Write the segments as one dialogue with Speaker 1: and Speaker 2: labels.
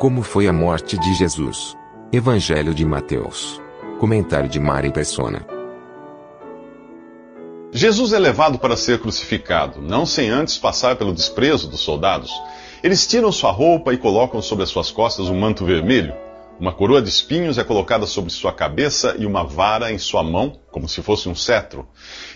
Speaker 1: Como foi a morte de Jesus? Evangelho de Mateus. Comentário de Mari Persona.
Speaker 2: Jesus é levado para ser crucificado, não sem antes passar pelo desprezo dos soldados. Eles tiram sua roupa e colocam sobre as suas costas um manto vermelho. Uma coroa de espinhos é colocada sobre sua cabeça e uma vara em sua mão, como se fosse um cetro.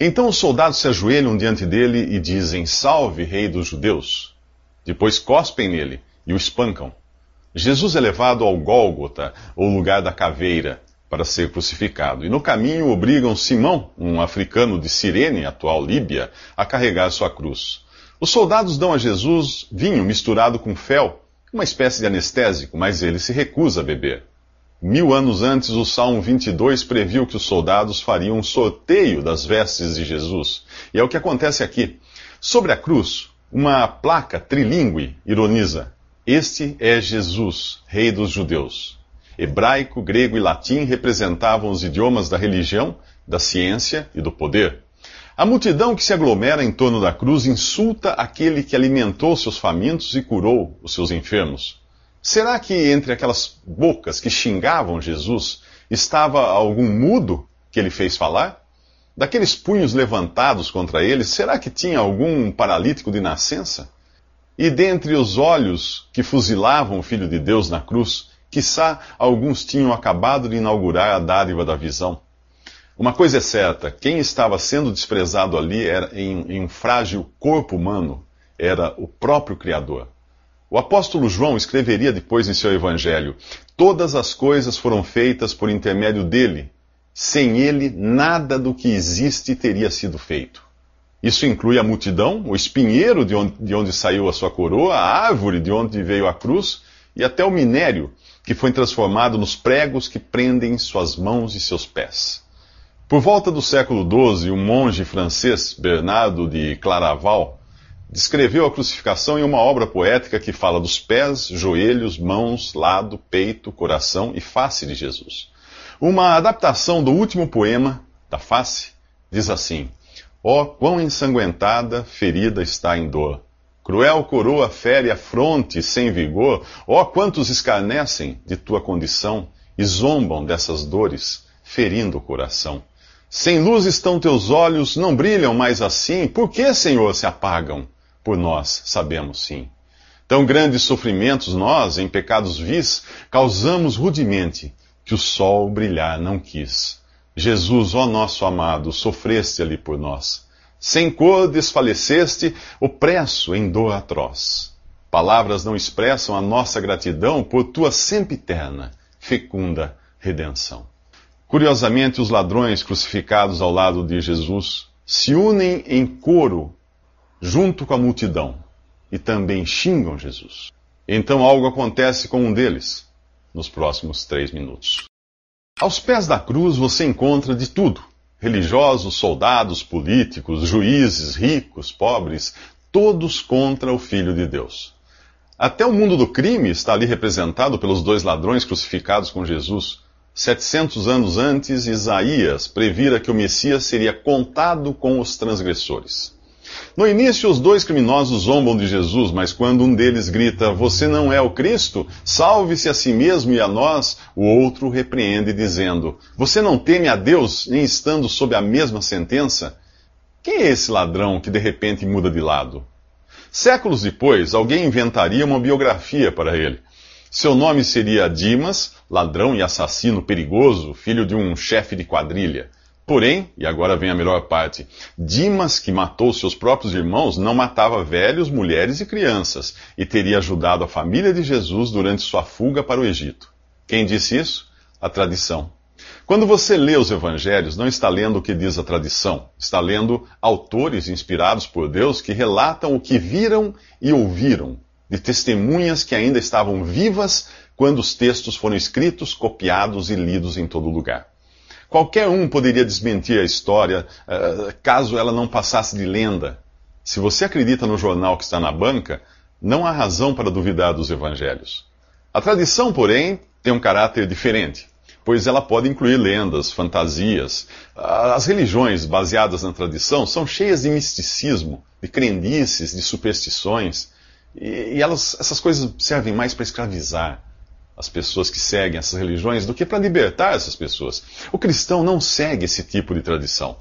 Speaker 2: Então os soldados se ajoelham diante dele e dizem: Salve, Rei dos Judeus! Depois cospem nele e o espancam. Jesus é levado ao Gólgota, ou lugar da caveira, para ser crucificado. E no caminho obrigam Simão, um africano de Cirene, atual Líbia, a carregar sua cruz. Os soldados dão a Jesus vinho misturado com fel, uma espécie de anestésico, mas ele se recusa a beber. Mil anos antes, o Salmo 22 previu que os soldados fariam um sorteio das vestes de Jesus. E é o que acontece aqui. Sobre a cruz, uma placa trilingue ironiza: Este é Jesus, Rei dos Judeus. Hebraico, grego e latim representavam os idiomas da religião, da ciência e do poder. A multidão que se aglomera em torno da cruz insulta aquele que alimentou seus famintos e curou os seus enfermos. Será que entre aquelas bocas que xingavam Jesus estava algum mudo que ele fez falar? Daqueles punhos levantados contra ele, será que tinha algum paralítico de nascença? E dentre os olhos que fuzilavam o Filho de Deus na cruz, quiçá alguns tinham acabado de inaugurar a dádiva da visão. Uma coisa é certa: quem estava sendo desprezado ali era, em, em um frágil corpo humano era o próprio Criador. O apóstolo João escreveria depois em seu evangelho: Todas as coisas foram feitas por intermédio dele. Sem ele, nada do que existe teria sido feito. Isso inclui a multidão, o espinheiro de onde, de onde saiu a sua coroa, a árvore de onde veio a cruz e até o minério que foi transformado nos pregos que prendem suas mãos e seus pés. Por volta do século XII, o monge francês Bernardo de Claraval descreveu a crucificação em uma obra poética que fala dos pés, joelhos, mãos, lado, peito, coração e face de Jesus. Uma adaptação do último poema, da face, diz assim: Ó, oh, quão ensanguentada, ferida está em dor. Cruel coroa fere a fronte sem vigor. Ó, oh, quantos escarnecem de tua condição e zombam dessas dores, ferindo o coração. Sem luz estão teus olhos, não brilham mais assim. Por que, Senhor, se apagam? Por nós sabemos sim. Tão grandes sofrimentos nós, em pecados vis, causamos rudemente, que o sol brilhar não quis. Jesus, ó nosso amado, sofreste ali por nós. Sem cor desfaleceste, opresso em dor atroz. Palavras não expressam a nossa gratidão por tua sempiterna, fecunda redenção. Curiosamente, os ladrões crucificados ao lado de Jesus se unem em coro junto com a multidão e também xingam Jesus. Então algo acontece com um deles nos próximos três minutos. Aos pés da cruz você encontra de tudo: religiosos, soldados, políticos, juízes, ricos, pobres, todos contra o Filho de Deus. Até o mundo do crime está ali representado pelos dois ladrões crucificados com Jesus. 700 anos antes, Isaías previra que o Messias seria contado com os transgressores. No início, os dois criminosos zombam de Jesus, mas quando um deles grita: Você não é o Cristo? Salve-se a si mesmo e a nós, o outro repreende, dizendo: Você não teme a Deus, nem estando sob a mesma sentença? Quem é esse ladrão que de repente muda de lado? Séculos depois, alguém inventaria uma biografia para ele. Seu nome seria Dimas, ladrão e assassino perigoso, filho de um chefe de quadrilha. Porém, e agora vem a melhor parte, Dimas, que matou seus próprios irmãos, não matava velhos, mulheres e crianças, e teria ajudado a família de Jesus durante sua fuga para o Egito. Quem disse isso? A tradição. Quando você lê os evangelhos, não está lendo o que diz a tradição, está lendo autores inspirados por Deus que relatam o que viram e ouviram, de testemunhas que ainda estavam vivas quando os textos foram escritos, copiados e lidos em todo lugar. Qualquer um poderia desmentir a história uh, caso ela não passasse de lenda. Se você acredita no jornal que está na banca, não há razão para duvidar dos evangelhos. A tradição, porém, tem um caráter diferente pois ela pode incluir lendas, fantasias. As religiões baseadas na tradição são cheias de misticismo, de crendices, de superstições, e, elas, essas coisas servem mais para escravizar as pessoas que seguem essas religiões do que para libertar essas pessoas. O cristão não segue esse tipo de tradição,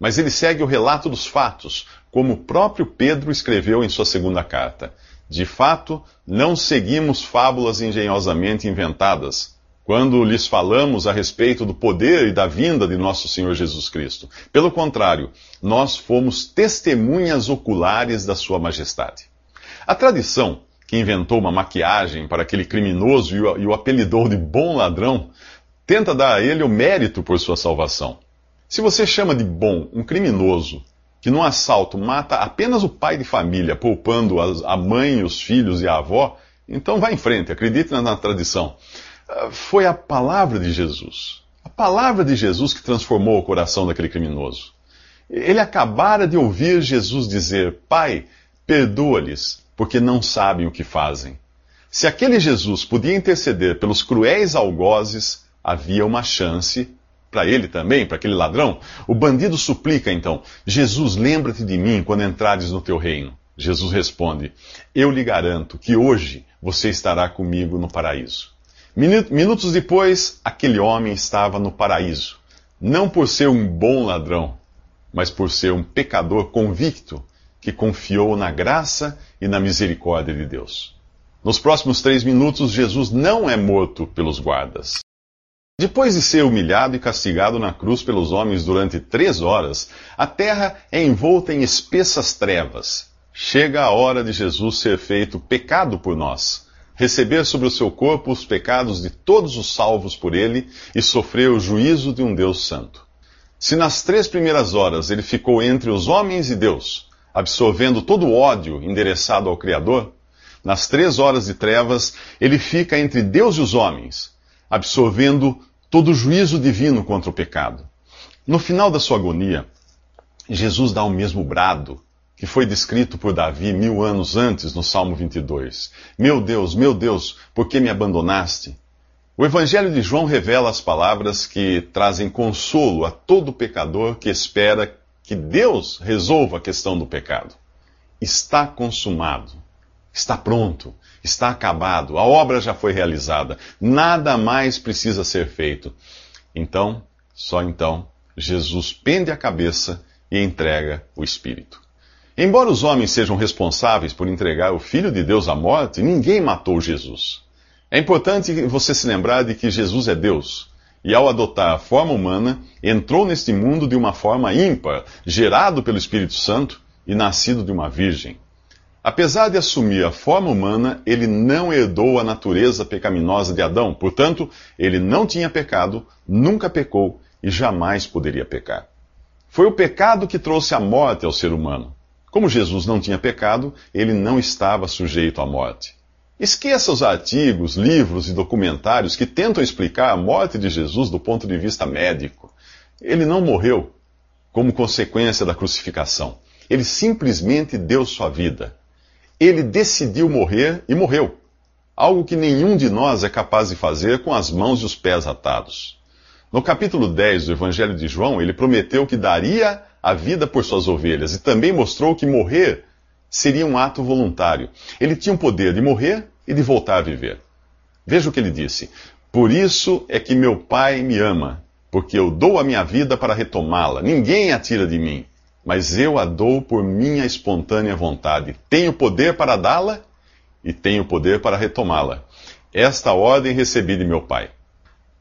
Speaker 2: mas ele segue o relato dos fatos, como o próprio Pedro escreveu em sua segunda carta. De fato, não seguimos fábulas engenhosamente inventadas quando lhes falamos a respeito do poder e da vinda de nosso Senhor Jesus Cristo. Pelo contrário, nós fomos testemunhas oculares da Sua Majestade. A tradição, que inventou uma maquiagem para aquele criminoso e o apelidou de bom ladrão, tenta dar a ele o mérito por sua salvação. Se você chama de bom um criminoso que num assalto mata apenas o pai de família, poupando a mãe, os filhos e a avó, então vá em frente, acredite na tradição foi a palavra de Jesus. A palavra de Jesus que transformou o coração daquele criminoso. Ele acabara de ouvir Jesus dizer: Pai, perdoa-lhes, porque não sabem o que fazem. Se aquele Jesus podia interceder pelos cruéis algozes, havia uma chance para ele também, para aquele ladrão. O bandido suplica então: Jesus, lembra-te de mim quando entrares no teu reino. Jesus responde: Eu lhe garanto que hoje você estará comigo no paraíso. Minutos depois, aquele homem estava no paraíso, não por ser um bom ladrão, mas por ser um pecador convicto que confiou na graça e na misericórdia de Deus. Nos próximos três minutos, Jesus não é morto pelos guardas. Depois de ser humilhado e castigado na cruz pelos homens durante três horas, a terra é envolta em espessas trevas. Chega a hora de Jesus ser feito pecado por nós receber sobre o seu corpo os pecados de todos os salvos por ele e sofrer o juízo de um Deus santo. Se nas três primeiras horas ele ficou entre os homens e Deus, absorvendo todo o ódio endereçado ao Criador, nas três horas de trevas ele fica entre Deus e os homens, absorvendo todo o juízo divino contra o pecado. No final da sua agonia, Jesus dá o mesmo brado que foi descrito por Davi mil anos antes no Salmo 22. Meu Deus, meu Deus, por que me abandonaste? O Evangelho de João revela as palavras que trazem consolo a todo pecador que espera que Deus resolva a questão do pecado. Está consumado, está pronto, está acabado, a obra já foi realizada, nada mais precisa ser feito. Então, só então, Jesus pende a cabeça e entrega o Espírito. Embora os homens sejam responsáveis por entregar o Filho de Deus à morte, ninguém matou Jesus. É importante você se lembrar de que Jesus é Deus, e ao adotar a forma humana, entrou neste mundo de uma forma ímpar, gerado pelo Espírito Santo e nascido de uma virgem. Apesar de assumir a forma humana, ele não herdou a natureza pecaminosa de Adão, portanto, ele não tinha pecado, nunca pecou e jamais poderia pecar. Foi o pecado que trouxe a morte ao ser humano. Como Jesus não tinha pecado, ele não estava sujeito à morte. Esqueça os artigos, livros e documentários que tentam explicar a morte de Jesus do ponto de vista médico. Ele não morreu como consequência da crucificação. Ele simplesmente deu sua vida. Ele decidiu morrer e morreu. Algo que nenhum de nós é capaz de fazer com as mãos e os pés atados. No capítulo 10 do Evangelho de João, ele prometeu que daria a vida por suas ovelhas e também mostrou que morrer seria um ato voluntário. Ele tinha o poder de morrer e de voltar a viver. Veja o que ele disse: Por isso é que meu Pai me ama, porque eu dou a minha vida para retomá-la. Ninguém a tira de mim, mas eu a dou por minha espontânea vontade. Tenho poder para dá-la e tenho poder para retomá-la. Esta ordem recebi de meu Pai.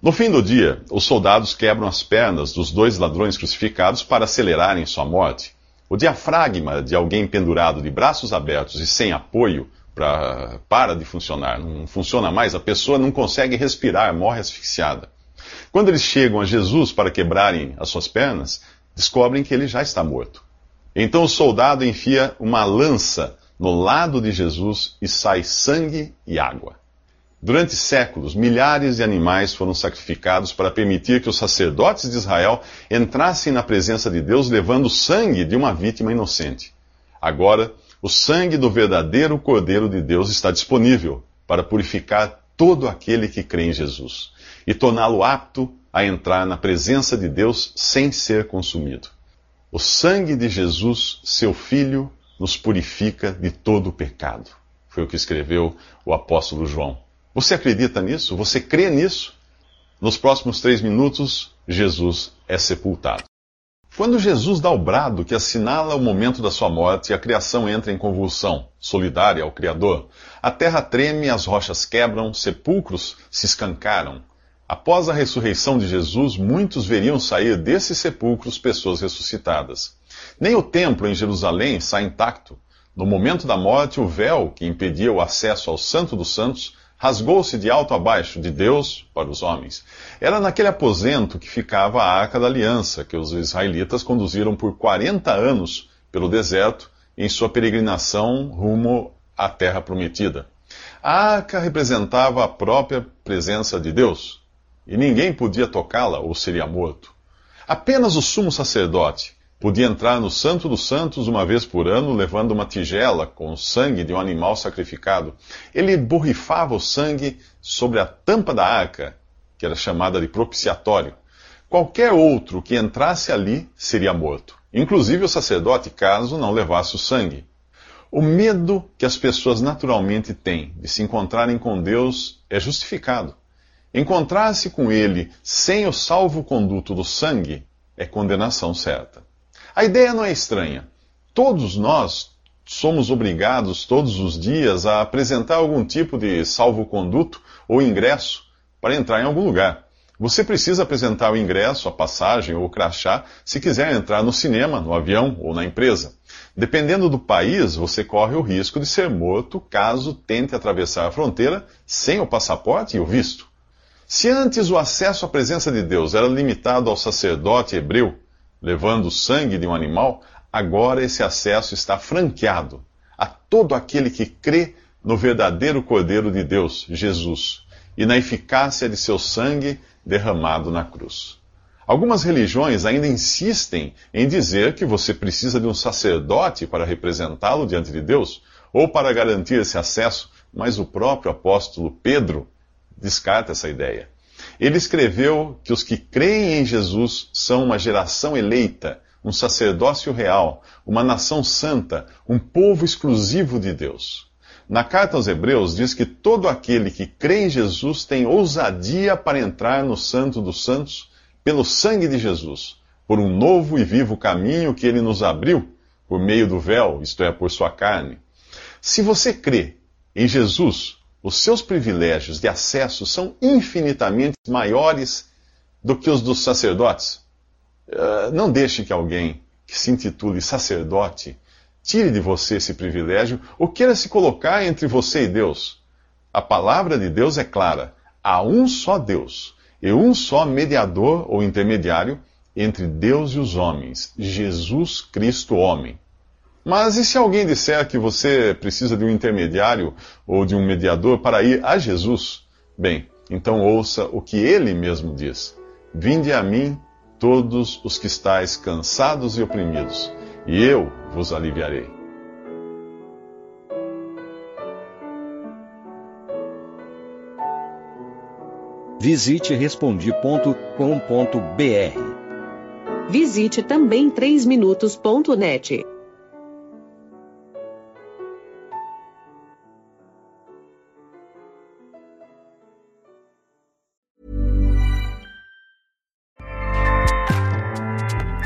Speaker 2: No fim do dia, os soldados quebram as pernas dos dois ladrões crucificados para acelerarem sua morte. O diafragma de alguém pendurado de braços abertos e sem apoio pra, para de funcionar, não funciona mais, a pessoa não consegue respirar, morre asfixiada. Quando eles chegam a Jesus para quebrarem as suas pernas, descobrem que ele já está morto. Então o soldado enfia uma lança no lado de Jesus e sai sangue e água. Durante séculos, milhares de animais foram sacrificados para permitir que os sacerdotes de Israel entrassem na presença de Deus levando o sangue de uma vítima inocente. Agora, o sangue do verdadeiro Cordeiro de Deus está disponível para purificar todo aquele que crê em Jesus e torná-lo apto a entrar na presença de Deus sem ser consumido. O sangue de Jesus, seu Filho, nos purifica de todo o pecado. Foi o que escreveu o apóstolo João. Você acredita nisso? Você crê nisso? Nos próximos três minutos, Jesus é sepultado. Quando Jesus dá o brado que assinala o momento da sua morte, a criação entra em convulsão, solidária ao Criador. A terra treme, as rochas quebram, sepulcros se escancaram. Após a ressurreição de Jesus, muitos veriam sair desses sepulcros pessoas ressuscitadas. Nem o templo em Jerusalém sai intacto. No momento da morte, o véu que impedia o acesso ao Santo dos Santos rasgou-se de alto a baixo, de Deus para os homens. Era naquele aposento que ficava a arca da aliança, que os israelitas conduziram por 40 anos pelo deserto em sua peregrinação rumo à terra prometida. A arca representava a própria presença de Deus, e ninguém podia tocá-la ou seria morto. Apenas o sumo sacerdote, Podia entrar no Santo dos Santos uma vez por ano, levando uma tigela com o sangue de um animal sacrificado. Ele borrifava o sangue sobre a tampa da arca, que era chamada de propiciatório. Qualquer outro que entrasse ali seria morto, inclusive o sacerdote, caso não levasse o sangue. O medo que as pessoas naturalmente têm de se encontrarem com Deus é justificado. Encontrar-se com Ele sem o salvo-conduto do sangue é condenação certa. A ideia não é estranha. Todos nós somos obrigados todos os dias a apresentar algum tipo de salvo-conduto ou ingresso para entrar em algum lugar. Você precisa apresentar o ingresso, a passagem ou o crachá se quiser entrar no cinema, no avião ou na empresa. Dependendo do país, você corre o risco de ser morto caso tente atravessar a fronteira sem o passaporte e o visto. Se antes o acesso à presença de Deus era limitado ao sacerdote hebreu, levando o sangue de um animal, agora esse acesso está franqueado a todo aquele que crê no verdadeiro Cordeiro de Deus, Jesus, e na eficácia de seu sangue derramado na cruz. Algumas religiões ainda insistem em dizer que você precisa de um sacerdote para representá-lo diante de Deus, ou para garantir esse acesso, mas o próprio apóstolo Pedro descarta essa ideia. Ele escreveu que os que creem em Jesus são uma geração eleita, um sacerdócio real, uma nação santa, um povo exclusivo de Deus. Na carta aos Hebreus diz que todo aquele que crê em Jesus tem ousadia para entrar no Santo dos Santos pelo sangue de Jesus, por um novo e vivo caminho que ele nos abriu por meio do véu, isto é, por sua carne. Se você crê em Jesus, os seus privilégios de acesso são infinitamente maiores do que os dos sacerdotes. Uh, não deixe que alguém que se intitule sacerdote tire de você esse privilégio ou queira se colocar entre você e Deus. A palavra de Deus é clara: há um só Deus e um só mediador ou intermediário entre Deus e os homens, Jesus Cristo, homem. Mas e se alguém disser que você precisa de um intermediário ou de um mediador para ir a Jesus? Bem, então ouça o que ele mesmo diz: Vinde a mim todos os que estáis cansados e oprimidos, e eu vos aliviarei.
Speaker 3: Visite respondi.com.br.
Speaker 4: Visite também 3minutos.net.